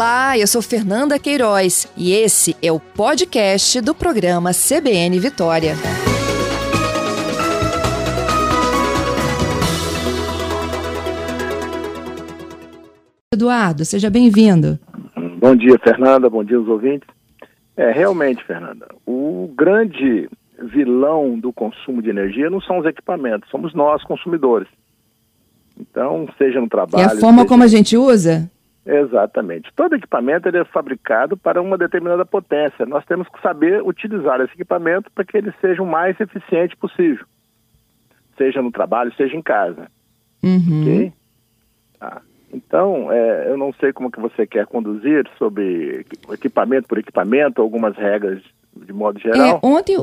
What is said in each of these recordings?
Olá, eu sou Fernanda Queiroz e esse é o podcast do programa CBN Vitória. Eduardo, seja bem-vindo. Bom dia, Fernanda. Bom dia aos ouvintes. É, realmente, Fernanda, o grande vilão do consumo de energia não são os equipamentos, somos nós, consumidores. Então, seja no trabalho. É a forma seja... como a gente usa? Exatamente. Todo equipamento ele é fabricado para uma determinada potência. Nós temos que saber utilizar esse equipamento para que ele seja o mais eficiente possível. Seja no trabalho, seja em casa. Uhum. Ok? Então, é, eu não sei como que você quer conduzir sobre equipamento por equipamento, algumas regras de modo geral. É, ontem,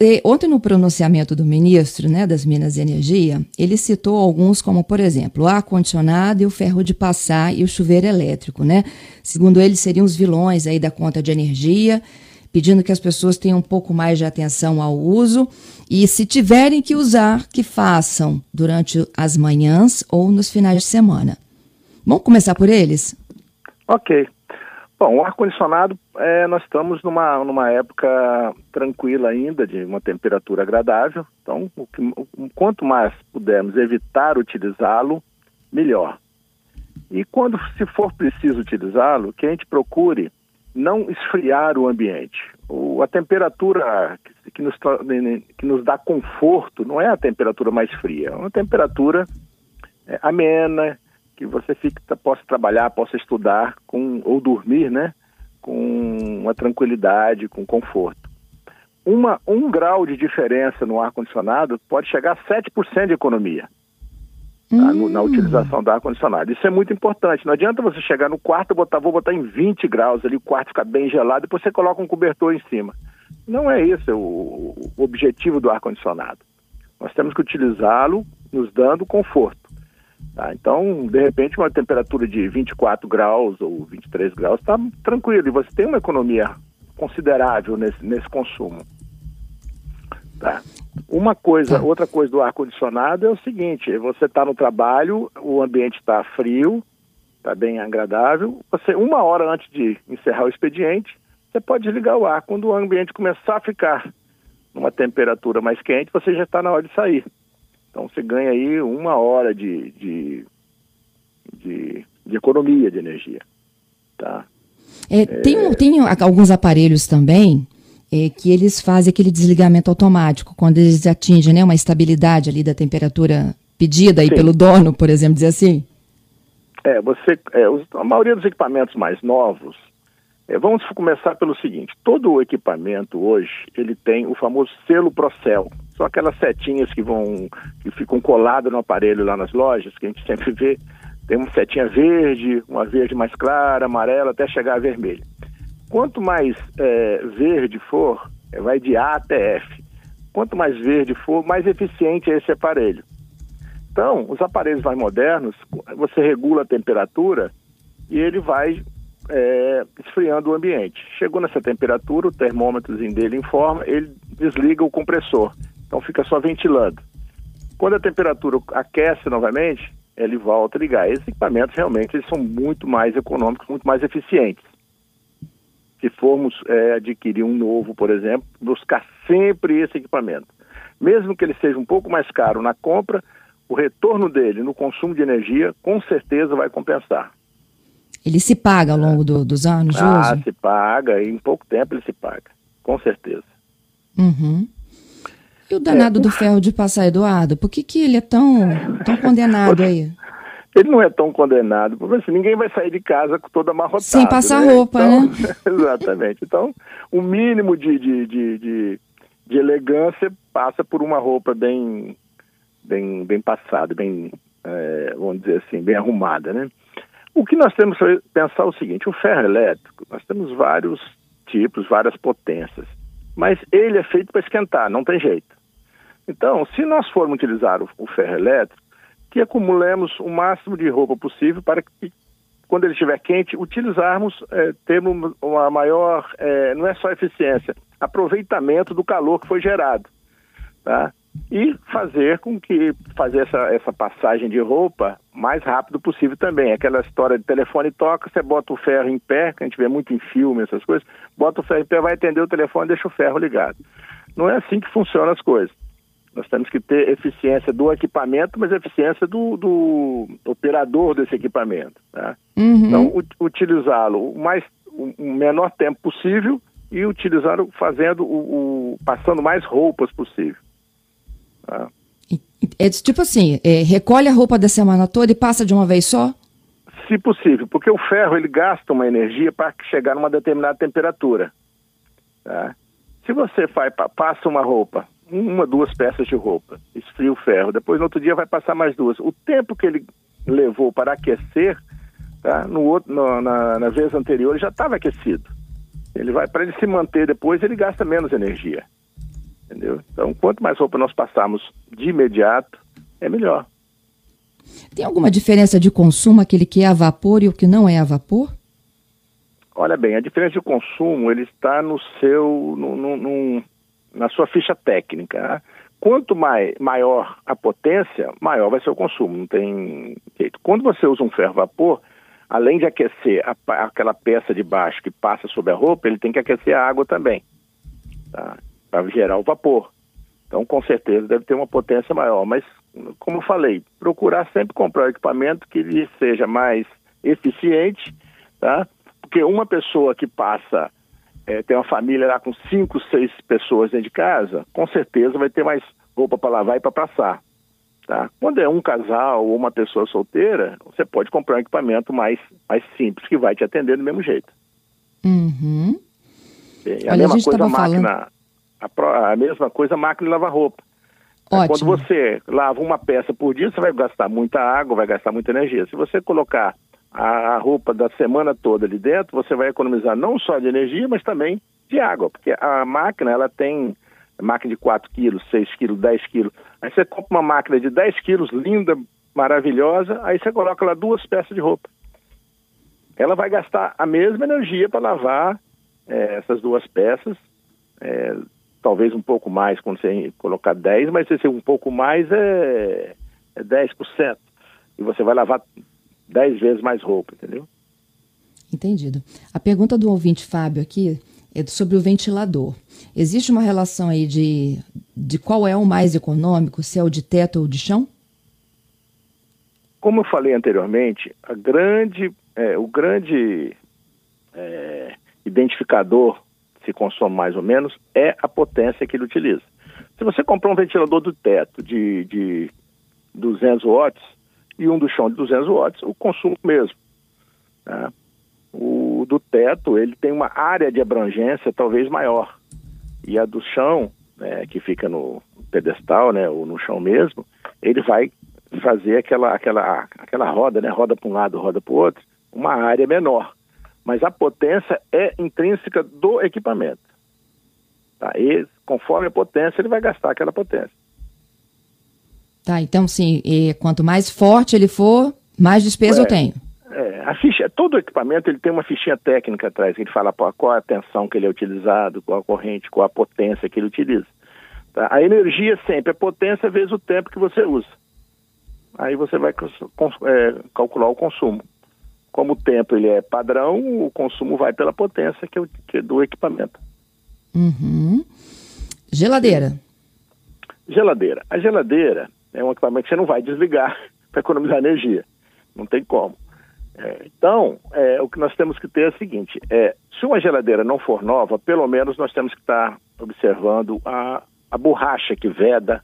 é, ontem no pronunciamento do ministro né, das Minas e Energia, ele citou alguns como, por exemplo, o ar-condicionado e o ferro de passar e o chuveiro elétrico. Né? Segundo ele, seriam os vilões aí da conta de energia, pedindo que as pessoas tenham um pouco mais de atenção ao uso e, se tiverem que usar, que façam durante as manhãs ou nos finais de semana. Vamos começar por eles? Ok. Bom, o ar-condicionado, é, nós estamos numa, numa época tranquila ainda, de uma temperatura agradável. Então, o que, o, quanto mais pudermos evitar utilizá-lo, melhor. E quando se for preciso utilizá-lo, que a gente procure não esfriar o ambiente. O, a temperatura que, que, nos, que nos dá conforto não é a temperatura mais fria, é uma temperatura é, amena, que você fique, possa trabalhar, possa estudar com, ou dormir, né? Com uma tranquilidade, com conforto. Uma, um grau de diferença no ar-condicionado pode chegar a 7% de economia tá? no, na hum. utilização do ar-condicionado. Isso é muito importante. Não adianta você chegar no quarto, botar, vou botar em 20 graus ali, o quarto fica bem gelado, depois você coloca um cobertor em cima. Não é esse o, o objetivo do ar-condicionado. Nós temos que utilizá-lo nos dando conforto. Tá? Então, de repente, uma temperatura de 24 graus ou 23 graus está tranquilo e você tem uma economia considerável nesse, nesse consumo. Tá? Uma coisa, tá. outra coisa do ar-condicionado é o seguinte: você está no trabalho, o ambiente está frio, está bem agradável. Você, uma hora antes de encerrar o expediente, você pode desligar o ar. Quando o ambiente começar a ficar numa temperatura mais quente, você já está na hora de sair. Então você ganha aí uma hora de, de, de, de economia de energia. Tá? É, tem, é... tem alguns aparelhos também é, que eles fazem aquele desligamento automático, quando eles atingem né, uma estabilidade ali da temperatura pedida aí pelo dono, por exemplo, dizer assim? É, você, é, os, a maioria dos equipamentos mais novos, é, vamos começar pelo seguinte, todo o equipamento hoje, ele tem o famoso selo Procel, são aquelas setinhas que vão, que ficam coladas no aparelho lá nas lojas, que a gente sempre vê. Tem uma setinha verde, uma verde mais clara, amarela, até chegar a vermelha. Quanto mais é, verde for, é, vai de A até F. Quanto mais verde for, mais eficiente é esse aparelho. Então, os aparelhos mais modernos, você regula a temperatura e ele vai é, esfriando o ambiente. Chegou nessa temperatura, o termômetrozinho dele informa, ele desliga o compressor. Então fica só ventilando. Quando a temperatura aquece novamente, ele volta a ligar. Esses equipamentos realmente eles são muito mais econômicos, muito mais eficientes. Se formos é, adquirir um novo, por exemplo, buscar sempre esse equipamento. Mesmo que ele seja um pouco mais caro na compra, o retorno dele no consumo de energia com certeza vai compensar. Ele se paga ao longo do, dos anos, Ah, se paga, e em pouco tempo ele se paga, com certeza. Uhum. E o danado é, do ferro de passar, Eduardo? Por que, que ele é tão, tão condenado aí? Ele não é tão condenado, porque assim, ninguém vai sair de casa com toda amarrotada. Sem passar né? roupa, então, né? exatamente. Então, o mínimo de, de, de, de, de elegância passa por uma roupa bem, bem, bem passada, bem, é, vamos dizer assim, bem arrumada, né? O que nós temos que pensar é o seguinte, o ferro elétrico, nós temos vários tipos, várias potências, mas ele é feito para esquentar, não tem jeito. Então, se nós formos utilizar o, o ferro elétrico, que acumulemos o máximo de roupa possível para que, quando ele estiver quente, utilizarmos, é, termos uma maior, é, não é só eficiência, aproveitamento do calor que foi gerado. Tá? e fazer com que fazer essa, essa passagem de roupa mais rápido possível também. Aquela história de telefone toca, você bota o ferro em pé, que a gente vê muito em filme, essas coisas, bota o ferro em pé, vai atender o telefone, deixa o ferro ligado. Não é assim que funcionam as coisas. Nós temos que ter eficiência do equipamento, mas eficiência do, do operador desse equipamento. Tá? Uhum. Então, utilizá-lo o mais o menor tempo possível e utilizá-lo fazendo o, o, passando mais roupas possível. Tá? É tipo assim, é, recolhe a roupa da semana toda e passa de uma vez só? Se possível, porque o ferro ele gasta uma energia para chegar numa determinada temperatura. Tá? Se você faz, passa uma roupa uma, duas peças de roupa, esfria o ferro, depois no outro dia vai passar mais duas. O tempo que ele levou para aquecer, tá? no outro, no, na, na vez anterior ele já estava aquecido. Ele vai para ele se manter depois, ele gasta menos energia. Entendeu? Então, quanto mais roupa nós passarmos de imediato, é melhor. Tem alguma diferença de consumo aquele que é a vapor e o que não é a vapor? Olha bem, a diferença de consumo ele está no seu, no, no, no, na sua ficha técnica. Né? Quanto mai, maior a potência, maior vai ser o consumo, não tem jeito. Quando você usa um ferro vapor, além de aquecer a, aquela peça de baixo que passa sobre a roupa, ele tem que aquecer a água também, tá? para gerar o vapor. Então, com certeza, deve ter uma potência maior. Mas, como eu falei, procurar sempre comprar equipamento que lhe seja mais eficiente, tá? Porque uma pessoa que passa é, tem uma família lá com cinco, seis pessoas dentro de casa, com certeza vai ter mais roupa para lavar e para passar. Tá? Quando é um casal ou uma pessoa solteira, você pode comprar um equipamento mais, mais simples que vai te atender do mesmo jeito. Uhum. É, a Olha, mesma a coisa a máquina, a, a, mesma coisa a máquina de lavar roupa. Ótimo. Quando você lava uma peça por dia, você vai gastar muita água, vai gastar muita energia. Se você colocar a roupa da semana toda ali dentro, você vai economizar não só de energia, mas também de água, porque a máquina ela tem máquina de 4 quilos, 6 quilos, 10 quilos. Aí você compra uma máquina de 10 quilos, linda, maravilhosa, aí você coloca lá duas peças de roupa. Ela vai gastar a mesma energia para lavar é, essas duas peças, é, talvez um pouco mais quando você colocar 10, mas se um pouco mais é, é 10%. E você vai lavar dez vezes mais roupa, entendeu? Entendido. A pergunta do ouvinte Fábio aqui é sobre o ventilador. Existe uma relação aí de, de qual é o mais econômico, se é o de teto ou de chão? Como eu falei anteriormente, a grande, é, o grande é, identificador, se consome mais ou menos, é a potência que ele utiliza. Se você comprar um ventilador do teto de, de 200 watts, e um do chão de 200 watts, o consumo mesmo. Né? O do teto, ele tem uma área de abrangência talvez maior. E a do chão, né, que fica no pedestal, né, ou no chão mesmo, ele vai fazer aquela, aquela, aquela roda, né, roda para um lado, roda para o outro, uma área menor. Mas a potência é intrínseca do equipamento. Tá? E conforme a potência, ele vai gastar aquela potência. Tá, então sim, quanto mais forte ele for, mais despesa é, eu tenho. É, a ficha, todo equipamento ele tem uma fichinha técnica atrás, que ele fala qual a tensão que ele é utilizado, qual a corrente, qual a potência que ele utiliza. Tá? A energia sempre é potência vezes o tempo que você usa. Aí você vai é, calcular o consumo. Como o tempo ele é padrão, o consumo vai pela potência que que é do equipamento. Uhum. Geladeira. Geladeira. A geladeira, é um equipamento que você não vai desligar para economizar energia. Não tem como. É, então, é, o que nós temos que ter é o seguinte: é, se uma geladeira não for nova, pelo menos nós temos que estar observando a, a borracha que veda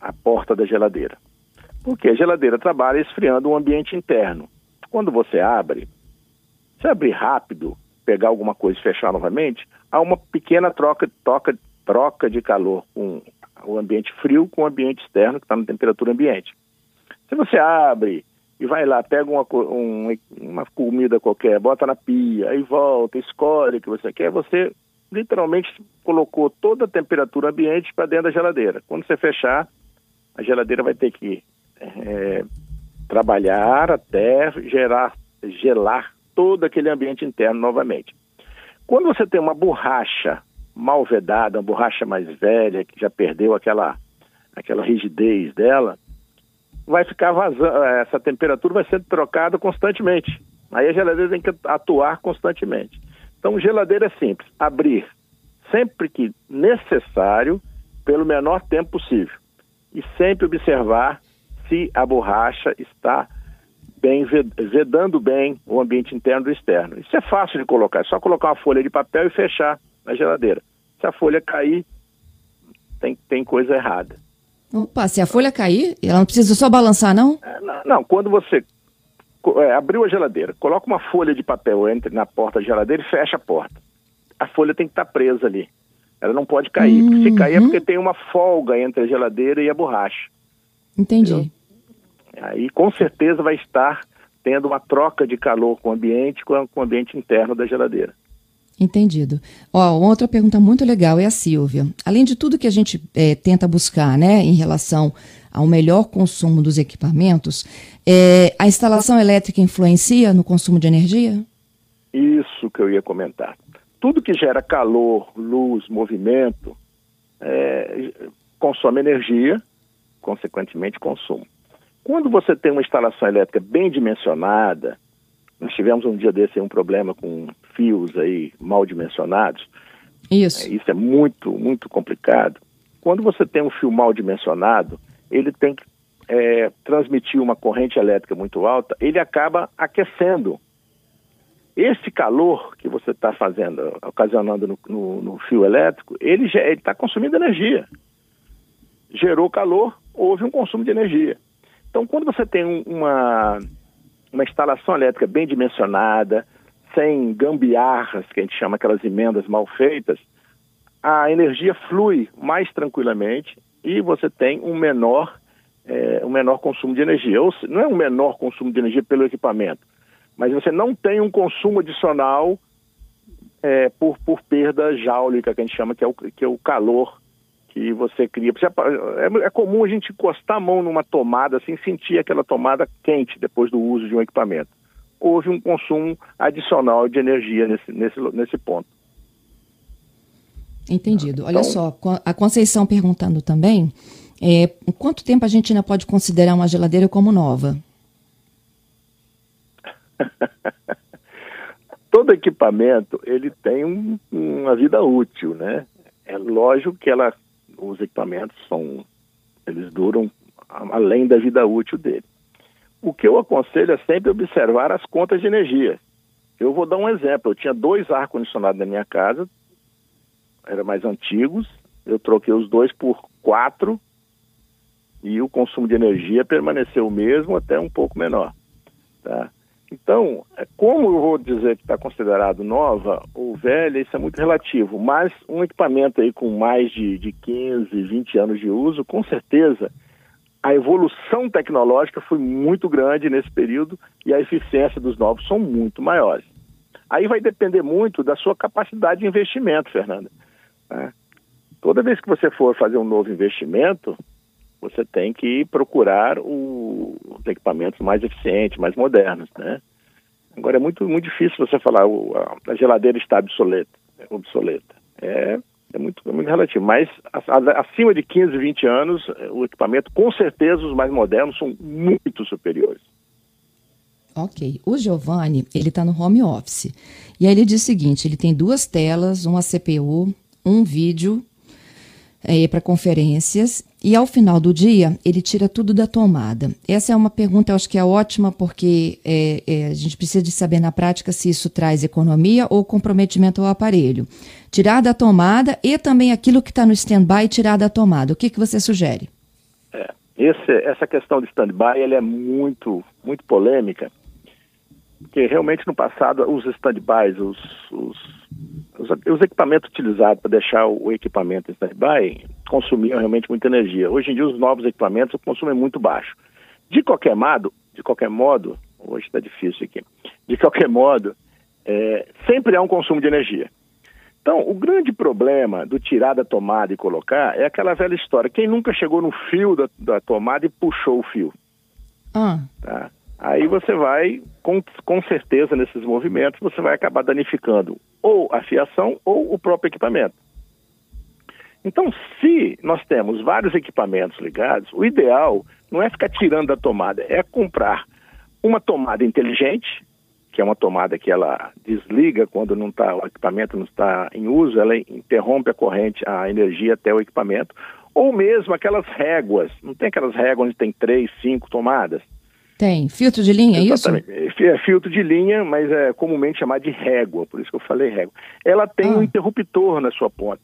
a porta da geladeira. Porque a geladeira trabalha esfriando o ambiente interno. Quando você abre, se abrir rápido, pegar alguma coisa e fechar novamente, há uma pequena troca, troca, troca de calor com o ambiente frio com o ambiente externo que está na temperatura ambiente. Se você abre e vai lá, pega uma, um, uma comida qualquer, bota na pia, aí volta, escolhe o que você quer, você literalmente colocou toda a temperatura ambiente para dentro da geladeira. Quando você fechar, a geladeira vai ter que é, trabalhar até gerar, gelar todo aquele ambiente interno novamente. Quando você tem uma borracha mal vedada, uma borracha mais velha, que já perdeu aquela, aquela rigidez dela, vai ficar vazando, essa temperatura vai ser trocada constantemente. Aí a geladeira tem que atuar constantemente. Então, geladeira é simples, abrir sempre que necessário, pelo menor tempo possível. E sempre observar se a borracha está bem, vedando bem o ambiente interno do externo. Isso é fácil de colocar, é só colocar uma folha de papel e fechar na geladeira. Se a folha cair, tem, tem coisa errada. Opa, se a folha cair, ela não precisa só balançar, não? É, não, não, quando você é, abriu a geladeira, coloca uma folha de papel entre na porta da geladeira e fecha a porta. A folha tem que estar tá presa ali. Ela não pode cair. Uhum. Se cair é porque tem uma folga entre a geladeira e a borracha. Entendi. Entendeu? Aí com certeza vai estar tendo uma troca de calor com o ambiente, com, o ambiente interno da geladeira. Entendido. Ó, outra pergunta muito legal é a Silvia. Além de tudo que a gente é, tenta buscar, né, em relação ao melhor consumo dos equipamentos, é, a instalação elétrica influencia no consumo de energia? Isso que eu ia comentar. Tudo que gera calor, luz, movimento, é, consome energia, consequentemente consumo. Quando você tem uma instalação elétrica bem dimensionada, nós tivemos um dia desse um problema com fios aí mal dimensionados. Isso. É, isso é muito, muito complicado. Quando você tem um fio mal dimensionado, ele tem que é, transmitir uma corrente elétrica muito alta, ele acaba aquecendo. Esse calor que você está fazendo, ocasionando no, no, no, fio elétrico, ele está consumindo energia. Gerou calor, houve um consumo de energia. Então, quando você tem uma, uma instalação elétrica bem dimensionada, sem gambiarras, que a gente chama aquelas emendas mal feitas, a energia flui mais tranquilamente e você tem um menor, é, um menor consumo de energia. Ou não é um menor consumo de energia pelo equipamento, mas você não tem um consumo adicional é, por, por perda jáulica, que a gente chama, que é o, que é o calor que você cria. É, é comum a gente encostar a mão numa tomada, assim, sentir aquela tomada quente depois do uso de um equipamento. Houve um consumo adicional de energia nesse, nesse, nesse ponto. Entendido. Olha então, só, a Conceição perguntando também, é, quanto tempo a gente ainda pode considerar uma geladeira como nova? Todo equipamento ele tem um, uma vida útil, né? É lógico que ela os equipamentos são, eles duram além da vida útil dele. O que eu aconselho é sempre observar as contas de energia. Eu vou dar um exemplo. Eu tinha dois ar-condicionados na minha casa, eram mais antigos. Eu troquei os dois por quatro e o consumo de energia permaneceu o mesmo, até um pouco menor. Tá? Então, é, como eu vou dizer que está considerado nova ou velha, isso é muito relativo, mas um equipamento aí com mais de, de 15, 20 anos de uso, com certeza a evolução tecnológica foi muito grande nesse período e a eficiência dos novos são muito maiores. Aí vai depender muito da sua capacidade de investimento, Fernanda. Né? Toda vez que você for fazer um novo investimento, você tem que procurar o, os equipamentos mais eficientes, mais modernos, né? Agora é muito, muito difícil você falar o, a, a, geladeira está obsoleta. obsoleta. É, é, muito, é muito relativo, mas acima de 15, 20 anos, o equipamento, com certeza, os mais modernos são muito superiores. Ok. O Giovanni, ele está no home office. E aí ele diz o seguinte, ele tem duas telas, uma CPU, um vídeo é, para conferências e ao final do dia ele tira tudo da tomada. Essa é uma pergunta, eu acho que é ótima, porque é, é, a gente precisa de saber na prática se isso traz economia ou comprometimento ao aparelho. Tirar da tomada e também aquilo que está no stand-by tirar da tomada. O que, que você sugere? É, esse, essa questão de stand-by é muito, muito polêmica, porque realmente no passado os stand-bys, os, os os, os equipamentos utilizados para deixar o equipamento em stand-by consumiam realmente muita energia. Hoje em dia, os novos equipamentos, o consumo é muito baixo. De qualquer modo, de qualquer modo, hoje está difícil aqui, de qualquer modo, é, sempre há um consumo de energia. Então, o grande problema do tirar da tomada e colocar é aquela velha história. Quem nunca chegou no fio da, da tomada e puxou o fio? Ah. Tá? Aí você vai, com, com certeza, nesses movimentos, você vai acabar danificando ou a fiação ou o próprio equipamento. Então, se nós temos vários equipamentos ligados, o ideal não é ficar tirando da tomada, é comprar uma tomada inteligente, que é uma tomada que ela desliga quando não tá, o equipamento não está em uso, ela interrompe a corrente, a energia até o equipamento, ou mesmo aquelas réguas, não tem aquelas réguas onde tem três, cinco tomadas? Tem, filtro de linha, é isso? É filtro de linha, mas é comumente chamado de régua, por isso que eu falei régua. Ela tem ah. um interruptor na sua ponta.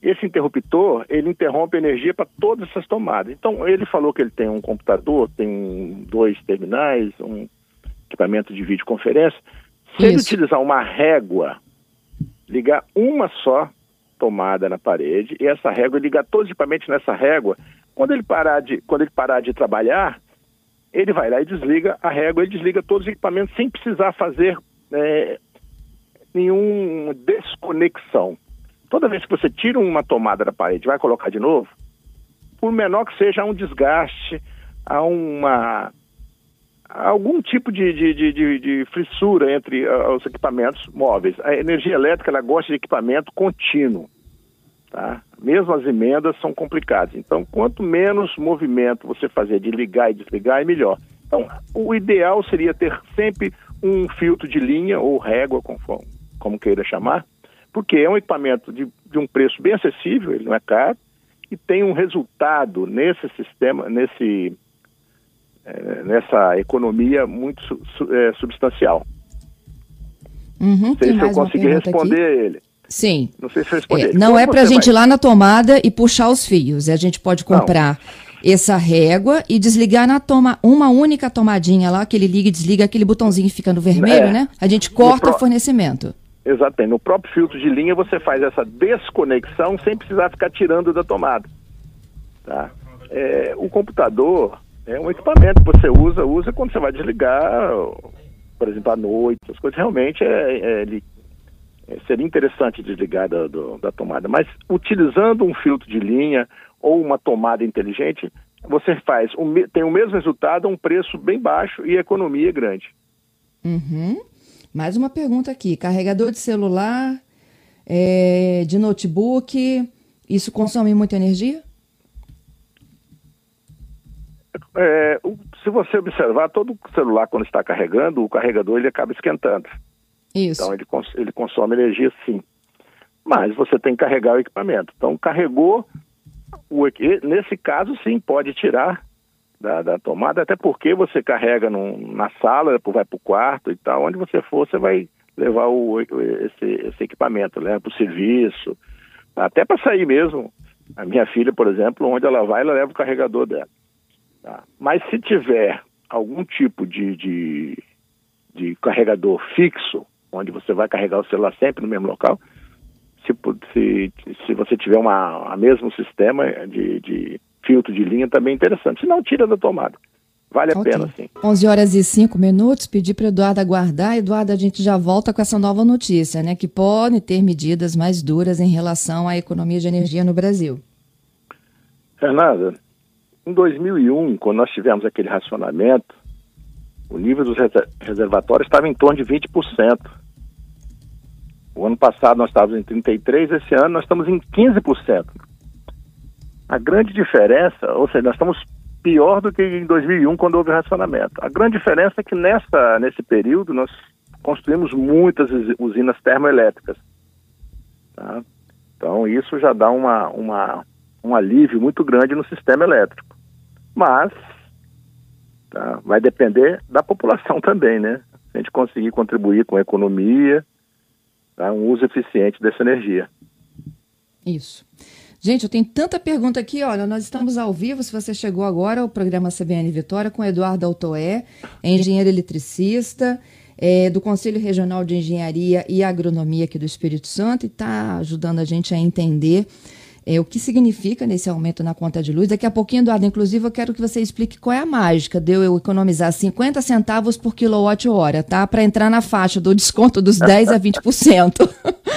Esse interruptor, ele interrompe energia para todas essas tomadas. Então, ele falou que ele tem um computador, tem dois terminais, um equipamento de videoconferência. Se Isso. ele utilizar uma régua, ligar uma só tomada na parede, e essa régua ligar todos os equipamentos nessa régua, quando ele parar de, quando ele parar de trabalhar, ele vai lá e desliga a régua, ele desliga todos os equipamentos sem precisar fazer é, nenhuma desconexão. Toda vez que você tira uma tomada da parede vai colocar de novo, por menor que seja, há um desgaste, há uma algum tipo de, de, de, de entre uh, os equipamentos móveis. A energia elétrica ela gosta de equipamento contínuo. Tá? Mesmo as emendas são complicadas. Então, quanto menos movimento você fazer de ligar e desligar, é melhor. Então, o ideal seria ter sempre um filtro de linha ou régua, como, como queira chamar, porque é um equipamento de, de um preço bem acessível, ele não é caro, e tem um resultado nesse sistema, nesse, é, nessa economia muito é, substancial. Uhum, não sei se eu consegui responder aqui. ele. Sim. Não sei se eu respondi. É, não é para a gente vai... ir lá na tomada e puxar os fios. A gente pode comprar não. essa régua e desligar na toma uma única tomadinha lá, que ele liga e desliga aquele botãozinho que fica no vermelho, é. né? A gente corta pro... o fornecimento. Exatamente. No próprio filtro de linha você faz essa desconexão sem precisar ficar tirando da tomada. Tá? É, o computador é um equipamento que você usa, usa quando você vai desligar, por exemplo, à noite, as coisas realmente é, é, ele, seria interessante desligar da, do, da tomada. Mas utilizando um filtro de linha ou uma tomada inteligente, você faz tem o mesmo resultado a um preço bem baixo e economia grande. Uhum. Mais uma pergunta aqui: carregador de celular, é, de notebook, isso consome muita energia? É, se você observar, todo celular quando está carregando, o carregador ele acaba esquentando. Isso. Então ele, cons ele consome energia sim. Mas você tem que carregar o equipamento. Então carregou, o, nesse caso sim, pode tirar da, da tomada, até porque você carrega num, na sala, depois vai para o quarto e tal, onde você for, você vai levar o, esse, esse equipamento, leva para o serviço, até para sair mesmo. A minha filha, por exemplo, onde ela vai, ela leva o carregador dela. Tá? Mas se tiver algum tipo de, de, de, carregador fixo, onde você vai carregar o celular sempre no mesmo local, se, se, se você tiver uma, a mesmo sistema de, de filtro de linha também é interessante. Se não, tira da tomada. Vale a okay. pena, sim. 11 horas e 5 minutos, pedi para Eduardo aguardar. Eduardo, a gente já volta com essa nova notícia, né? Que pode ter medidas mais duras em relação à economia de energia no Brasil. Fernanda, em 2001, quando nós tivemos aquele racionamento, o nível dos reservatórios estava em torno de 20%. O ano passado nós estávamos em 33%, esse ano nós estamos em 15%. A grande diferença, ou seja, nós estamos pior do que em 2001, quando houve racionamento. A grande diferença é que nessa, nesse período nós construímos muitas usinas termoelétricas. Tá? Então isso já dá uma, uma, um alívio muito grande no sistema elétrico. Mas tá, vai depender da população também, né? Se a gente conseguir contribuir com a economia, tá, um uso eficiente dessa energia. Isso. Gente, eu tenho tanta pergunta aqui. Olha, nós estamos ao vivo. Se você chegou agora, o programa CBN Vitória com Eduardo Altoé, engenheiro eletricista. É, do Conselho Regional de Engenharia e Agronomia aqui do Espírito Santo e está ajudando a gente a entender é, o que significa nesse aumento na conta de luz. Daqui a pouquinho, Eduardo, inclusive, eu quero que você explique qual é a mágica de eu economizar 50 centavos por quilowatt-hora, tá? Para entrar na faixa do desconto dos 10 a 20%.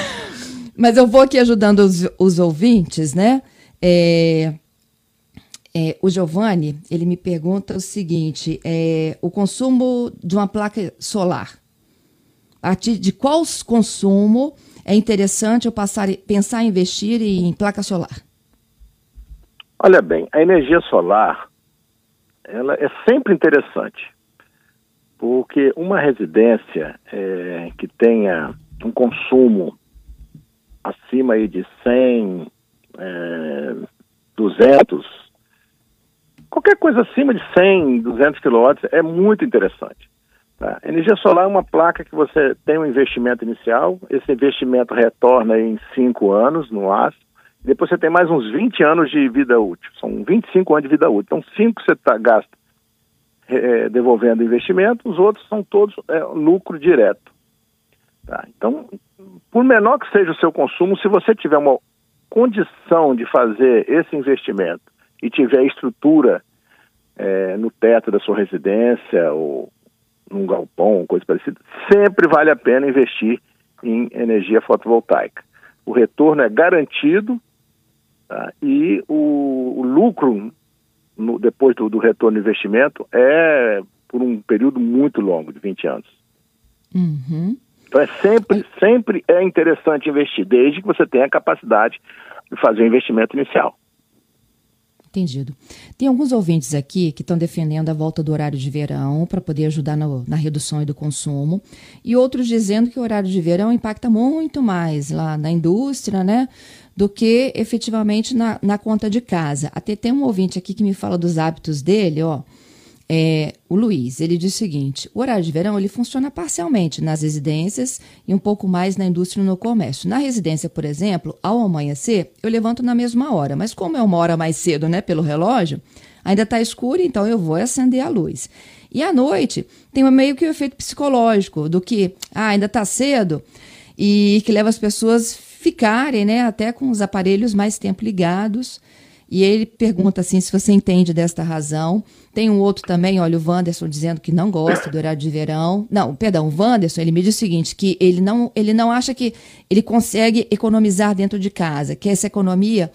Mas eu vou aqui ajudando os, os ouvintes, né? É, é, o Giovanni, ele me pergunta o seguinte: é, o consumo de uma placa solar, a partir de qual consumo é interessante eu passar, pensar em investir em placa solar? Olha bem, a energia solar ela é sempre interessante, porque uma residência é, que tenha um consumo acima aí de 100, é, 200, qualquer coisa acima de 100, 200 quilowatts é muito interessante. Tá? Energia solar é uma placa que você tem um investimento inicial, esse investimento retorna em 5 anos no aço, depois você tem mais uns 20 anos de vida útil, são 25 anos de vida útil. Então, 5 você tá, gasta é, devolvendo investimento, os outros são todos é, lucro direto. Tá? Então, por menor que seja o seu consumo, se você tiver uma condição de fazer esse investimento e tiver estrutura é, no teto da sua residência ou num galpão, coisa parecida, sempre vale a pena investir em energia fotovoltaica. O retorno é garantido tá? e o, o lucro no, depois do, do, retorno do investimento é por um período muito longo, de 20 anos. Uhum. Então é sempre, sempre é interessante investir, desde que você tenha a capacidade de fazer o investimento inicial. Entendido. Tem alguns ouvintes aqui que estão defendendo a volta do horário de verão para poder ajudar no, na redução do consumo, e outros dizendo que o horário de verão impacta muito mais lá na indústria, né? Do que efetivamente na, na conta de casa. Até tem um ouvinte aqui que me fala dos hábitos dele, ó. É, o Luiz, ele diz o seguinte: o horário de verão ele funciona parcialmente nas residências e um pouco mais na indústria e no comércio. Na residência, por exemplo, ao amanhecer, eu levanto na mesma hora, mas como é uma hora mais cedo, né, pelo relógio, ainda está escuro, então eu vou acender a luz. E à noite, tem meio que o um efeito psicológico do que ah, ainda está cedo e que leva as pessoas ficarem, né, até com os aparelhos mais tempo ligados e ele pergunta assim se você entende desta razão. Tem um outro também, olha, o Wanderson dizendo que não gosta do horário de verão. Não, perdão, o Wanderson, ele me diz o seguinte, que ele não, ele não acha que ele consegue economizar dentro de casa, que essa economia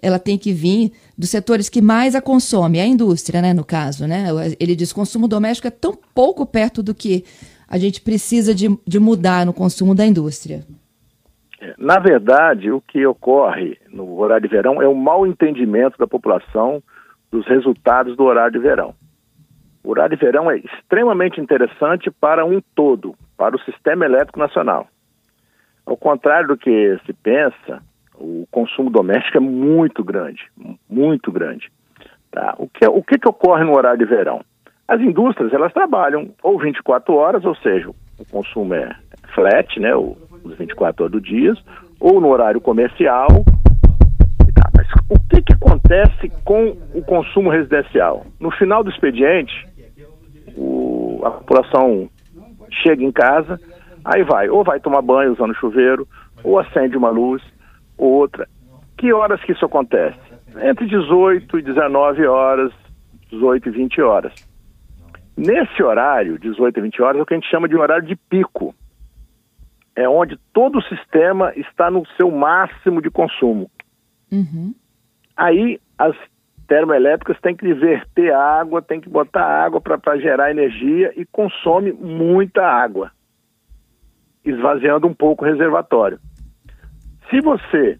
ela tem que vir dos setores que mais a consome, a indústria, né, no caso, né? Ele diz o consumo doméstico é tão pouco perto do que a gente precisa de, de mudar no consumo da indústria. Na verdade, o que ocorre no horário de verão é o mau entendimento da população dos resultados do horário de verão. O horário de verão é extremamente interessante para um todo, para o sistema elétrico nacional. Ao contrário do que se pensa, o consumo doméstico é muito grande, muito grande. Tá? O, que, o que, que ocorre no horário de verão? As indústrias elas trabalham ou 24 horas, ou seja, o consumo é flat, né, o, os 24 horas do dia, ou no horário comercial. Tá, mas o que, que acontece com o consumo residencial? No final do expediente, o, a população chega em casa, aí vai, ou vai tomar banho usando chuveiro, ou acende uma luz, ou outra. Que horas que isso acontece? Entre 18 e 19 horas, 18 e 20 horas. Nesse horário, 18 e 20 horas, é o que a gente chama de horário de pico é onde todo o sistema está no seu máximo de consumo. Uhum. Aí as termoelétricas têm que verter água, têm que botar água para gerar energia e consome muita água, esvaziando um pouco o reservatório. Se você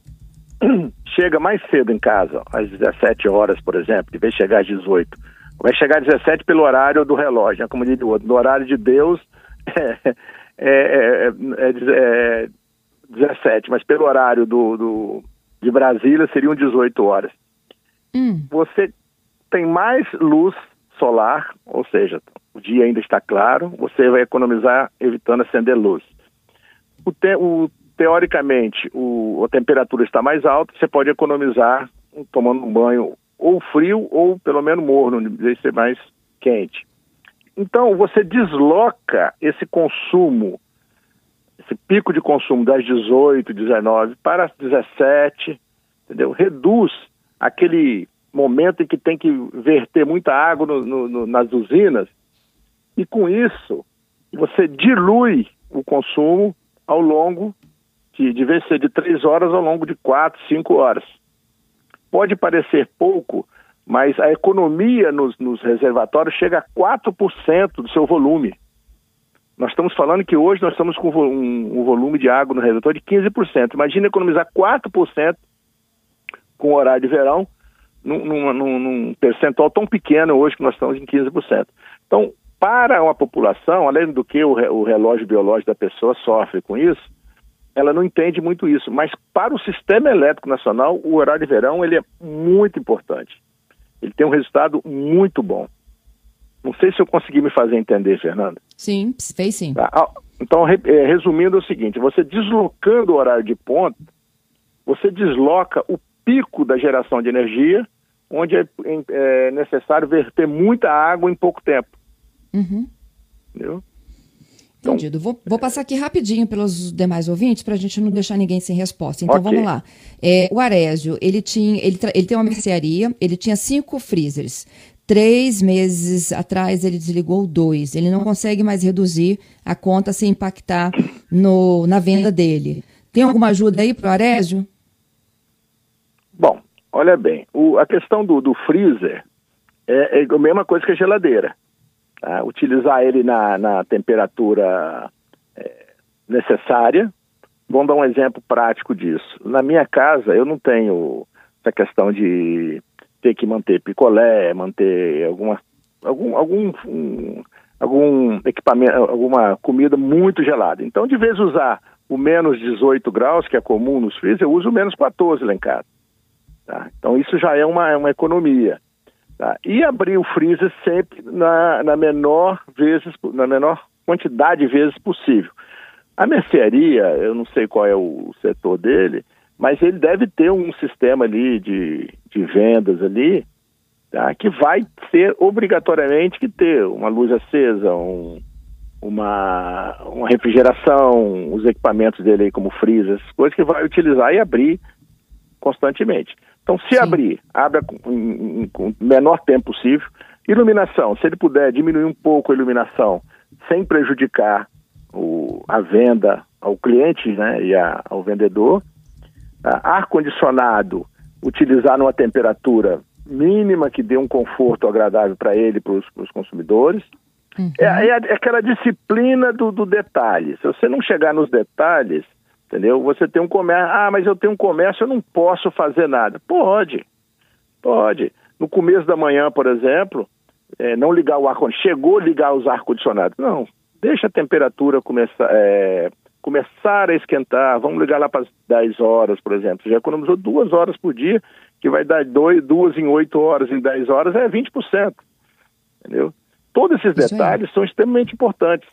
chega mais cedo em casa, às 17 horas, por exemplo, em vez de chegar às 18, vai chegar às 17 pelo horário do relógio, né, como diria o outro, no horário de Deus, é, é, é, é 17, é mas pelo horário do, do, de Brasília seriam 18 horas. Hum. Você tem mais luz solar, ou seja, o dia ainda está claro, você vai economizar evitando acender luz. O, te, o teoricamente, o, a temperatura está mais alta, você pode economizar tomando um banho ou frio ou pelo menos morno, em vez de ser mais quente. Então, você desloca esse consumo, esse pico de consumo das 18, 19 para as 17, entendeu? Reduz aquele momento em que tem que verter muita água no, no, no, nas usinas, e com isso você dilui o consumo ao longo de, de vez ser de três horas ao longo de quatro, cinco horas. Pode parecer pouco, mas a economia nos, nos reservatórios chega a 4% do seu volume. Nós estamos falando que hoje nós estamos com um, um volume de água no redutor de 15%. Imagina economizar 4% com o horário de verão, num, num, num, percentual tão pequeno hoje que nós estamos em 15%. Então, para uma população, além do que o, o relógio biológico da pessoa sofre com isso, ela não entende muito isso. Mas para o sistema elétrico nacional, o horário de verão ele é muito importante. Ele tem um resultado muito bom. Não sei se eu consegui me fazer entender, Fernanda. Sim, fez sim. Tá. Ah, então, é, resumindo, é o seguinte: você deslocando o horário de ponta, você desloca o pico da geração de energia, onde é, é necessário verter muita água em pouco tempo. Uhum. Entendeu? Então, Entendido. Vou, vou, passar aqui rapidinho pelos demais ouvintes para a gente não deixar ninguém sem resposta. Então okay. vamos lá. É, o Arésio, ele tinha, ele, ele tem uma mercearia, ele tinha cinco freezers. Três meses atrás ele desligou dois. Ele não consegue mais reduzir a conta sem impactar no, na venda dele. Tem alguma ajuda aí para o Arésio? Bom, olha bem, o, a questão do, do freezer é, é, a mesma coisa que a geladeira. Tá? Utilizar ele na, na temperatura é, necessária. Vamos dar um exemplo prático disso. Na minha casa, eu não tenho essa questão de ter que manter picolé, manter alguma, algum, algum, um, algum equipamento, alguma comida muito gelada. Então, de vez usar o menos 18 graus, que é comum nos freezer, eu uso o menos 14 lá em casa. Tá? Então isso já é uma, uma economia. Tá? E abrir o freezer sempre na, na, menor vezes, na menor quantidade de vezes possível. A mercearia, eu não sei qual é o setor dele, mas ele deve ter um sistema ali de, de vendas ali, tá? que vai ter obrigatoriamente que ter uma luz acesa, um, uma, uma refrigeração, os equipamentos dele aí como freezer, coisas que vai utilizar e abrir constantemente. Então, se Sim. abrir, abre com, com o menor tempo possível. Iluminação, se ele puder diminuir um pouco a iluminação, sem prejudicar o, a venda ao cliente né, e a, ao vendedor. Ah, ar-condicionado, utilizar numa temperatura mínima que dê um conforto agradável para ele e para os consumidores. Uhum. É, é, aquela disciplina do, do detalhe. Se você não chegar nos detalhes, Entendeu? Você tem um comércio, ah, mas eu tenho um comércio, eu não posso fazer nada. Pode, pode. No começo da manhã, por exemplo, é, não ligar o ar-condicionado. Chegou a ligar os ar-condicionados. Não, deixa a temperatura começar, é, começar a esquentar. Vamos ligar lá para as 10 horas, por exemplo. Já economizou duas horas por dia, que vai dar dois, duas em 8 horas, em 10 horas, é 20%. Entendeu? Todos esses detalhes são extremamente importantes.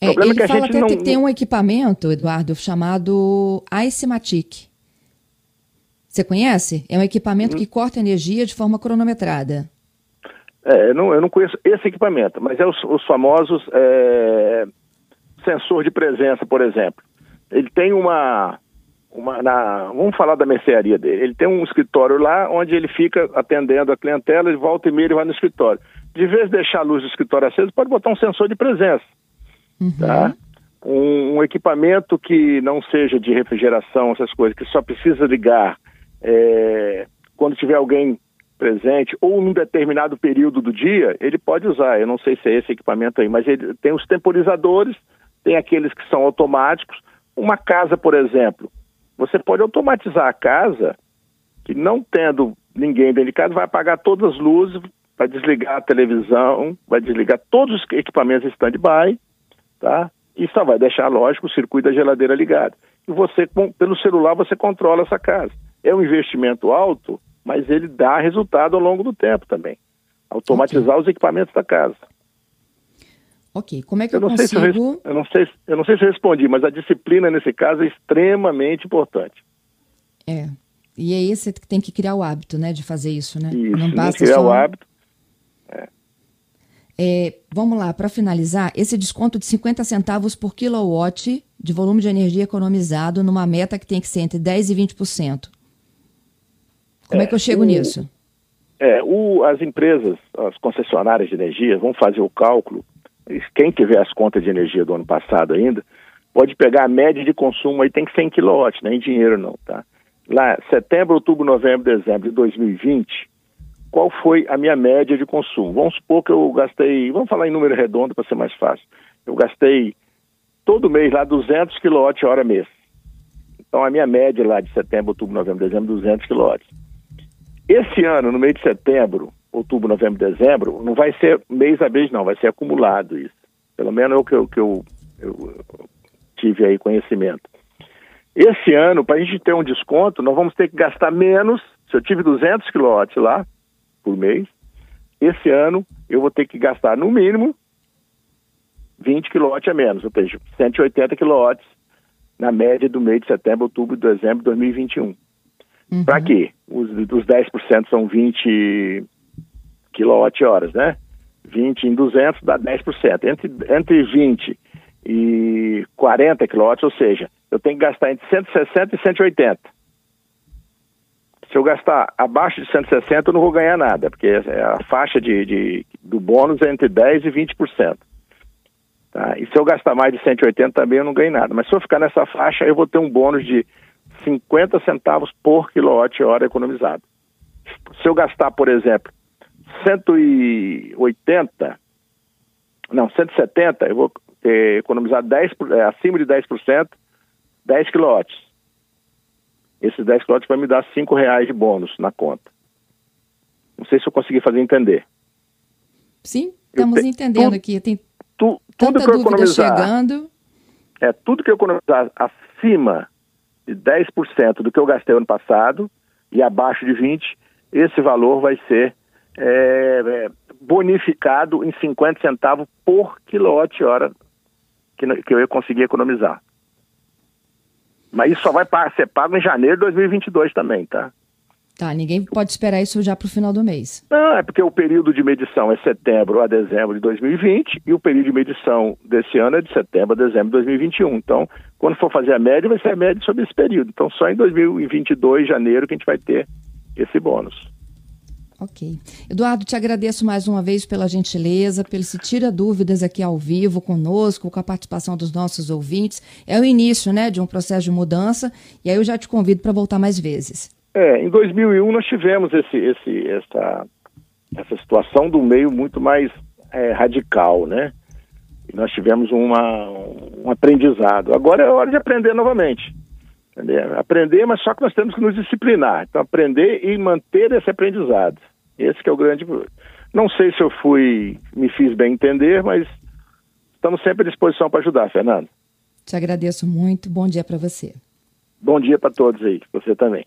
É, ele é fala até não... que tem um equipamento, Eduardo, chamado Icematic. Você conhece? É um equipamento hum. que corta energia de forma cronometrada. É, eu não, eu não conheço esse equipamento, mas é os, os famosos é, sensor de presença, por exemplo. Ele tem uma, uma na, vamos falar da mercearia dele. Ele tem um escritório lá onde ele fica atendendo a clientela, ele volta e meia e vai no escritório. De vez de deixar a luz do escritório acesa, pode botar um sensor de presença. Uhum. Tá? Um, um, equipamento que não seja de refrigeração, essas coisas, que só precisa ligar é, quando tiver alguém presente ou num determinado período do dia, ele pode usar. Eu não sei se é esse equipamento aí, mas ele tem os temporizadores, tem aqueles que são automáticos. Uma casa, por exemplo, você pode automatizar a casa que não tendo ninguém dentro de casa, vai apagar todas as luzes, vai desligar a televisão, vai desligar todos os equipamentos stand-by tá? E só vai deixar, lógico, o circuito da geladeira ligado. E você, com, pelo celular, você controla essa casa. É um investimento alto, mas ele dá resultado ao longo do tempo também. Automatizar okay. os equipamentos da casa. Ok, como é que eu, eu consigo... Se eu, eu, não sei, eu não sei se eu respondi, mas a disciplina nesse caso é extremamente importante. É, e é esse que tem que criar o hábito, né, de fazer isso, né? Isso, não basta criar só... o hábito. É. É, vamos lá, para finalizar, esse desconto de 50 centavos por kilowatt de volume de energia economizado numa meta que tem que ser entre 10% e 20%. Como é, é que eu chego o, nisso? É, o, as empresas, as concessionárias de energia vão fazer o cálculo. Quem tiver as contas de energia do ano passado ainda, pode pegar a média de consumo aí, tem que ser em quilowatt, não é em dinheiro não, tá? Lá, setembro, outubro, novembro, dezembro de 2020, qual foi a minha média de consumo. Vamos supor que eu gastei, vamos falar em número redondo para ser mais fácil, eu gastei todo mês lá 200 kWh mês. Então a minha média lá de setembro, outubro, novembro, dezembro, 200 kW. Esse ano, no mês de setembro, outubro, novembro, dezembro, não vai ser mês a mês, não, vai ser acumulado isso. Pelo menos é o que eu, que eu, eu tive aí conhecimento. Esse ano, para a gente ter um desconto, nós vamos ter que gastar menos. Se eu tive 200 kW lá por mês, esse ano eu vou ter que gastar no mínimo 20 kW a menos, ou seja, 180 kW na média do mês de setembro, outubro e dezembro de 2021. Uhum. Para quê? Os, os 10% são 20 kWh, né? 20 em 200 dá 10%. Entre, entre 20 e 40 kW, ou seja, eu tenho que gastar entre 160 e 180. Se eu gastar abaixo de 160, eu não vou ganhar nada, porque é a faixa de, de do bônus é entre 10% e 20%. Tá? E se eu gastar mais de 180 também eu não ganho nada. Mas se eu ficar nessa faixa, eu vou ter um bônus de 50 centavos por quilowatt-hora economizado. Se eu gastar, por exemplo, 180, não, 170, eu vou ter economizado 10, é, acima de 10%, 10 quilowatts. Esses 10 quilowatts vai me dar 5 reais de bônus na conta. Não sei se eu consegui fazer entender. Sim, estamos te, entendendo tudo, aqui. Tem tu, tudo que eu economizar, chegando. É, tudo que eu economizar acima de 10% do que eu gastei ano passado e abaixo de 20%, esse valor vai ser é, é, bonificado em 50 centavos por quilowatt-hora que, que eu ia conseguir economizar. Mas isso só vai ser pago em janeiro de 2022 também, tá? Tá, ninguém pode esperar isso já para o final do mês. Não, é porque o período de medição é setembro a dezembro de 2020 e o período de medição desse ano é de setembro a dezembro de 2021. Então, quando for fazer a média, vai ser a média sobre esse período. Então, só em 2022, janeiro, que a gente vai ter esse bônus. Ok. Eduardo, te agradeço mais uma vez pela gentileza, pelo se tira dúvidas aqui ao vivo conosco, com a participação dos nossos ouvintes. É o início, né, de um processo de mudança, e aí eu já te convido para voltar mais vezes. É, em 2001 nós tivemos esse, esse, essa, essa situação do meio muito mais é, radical, né? E nós tivemos uma, um aprendizado. Agora é hora de aprender novamente. Entendeu? Aprender, mas só que nós temos que nos disciplinar. Então, aprender e manter esse aprendizado. Esse que é o grande. Não sei se eu fui, me fiz bem entender, mas estamos sempre à disposição para ajudar, Fernando. Te agradeço muito. Bom dia para você. Bom dia para todos aí, você também.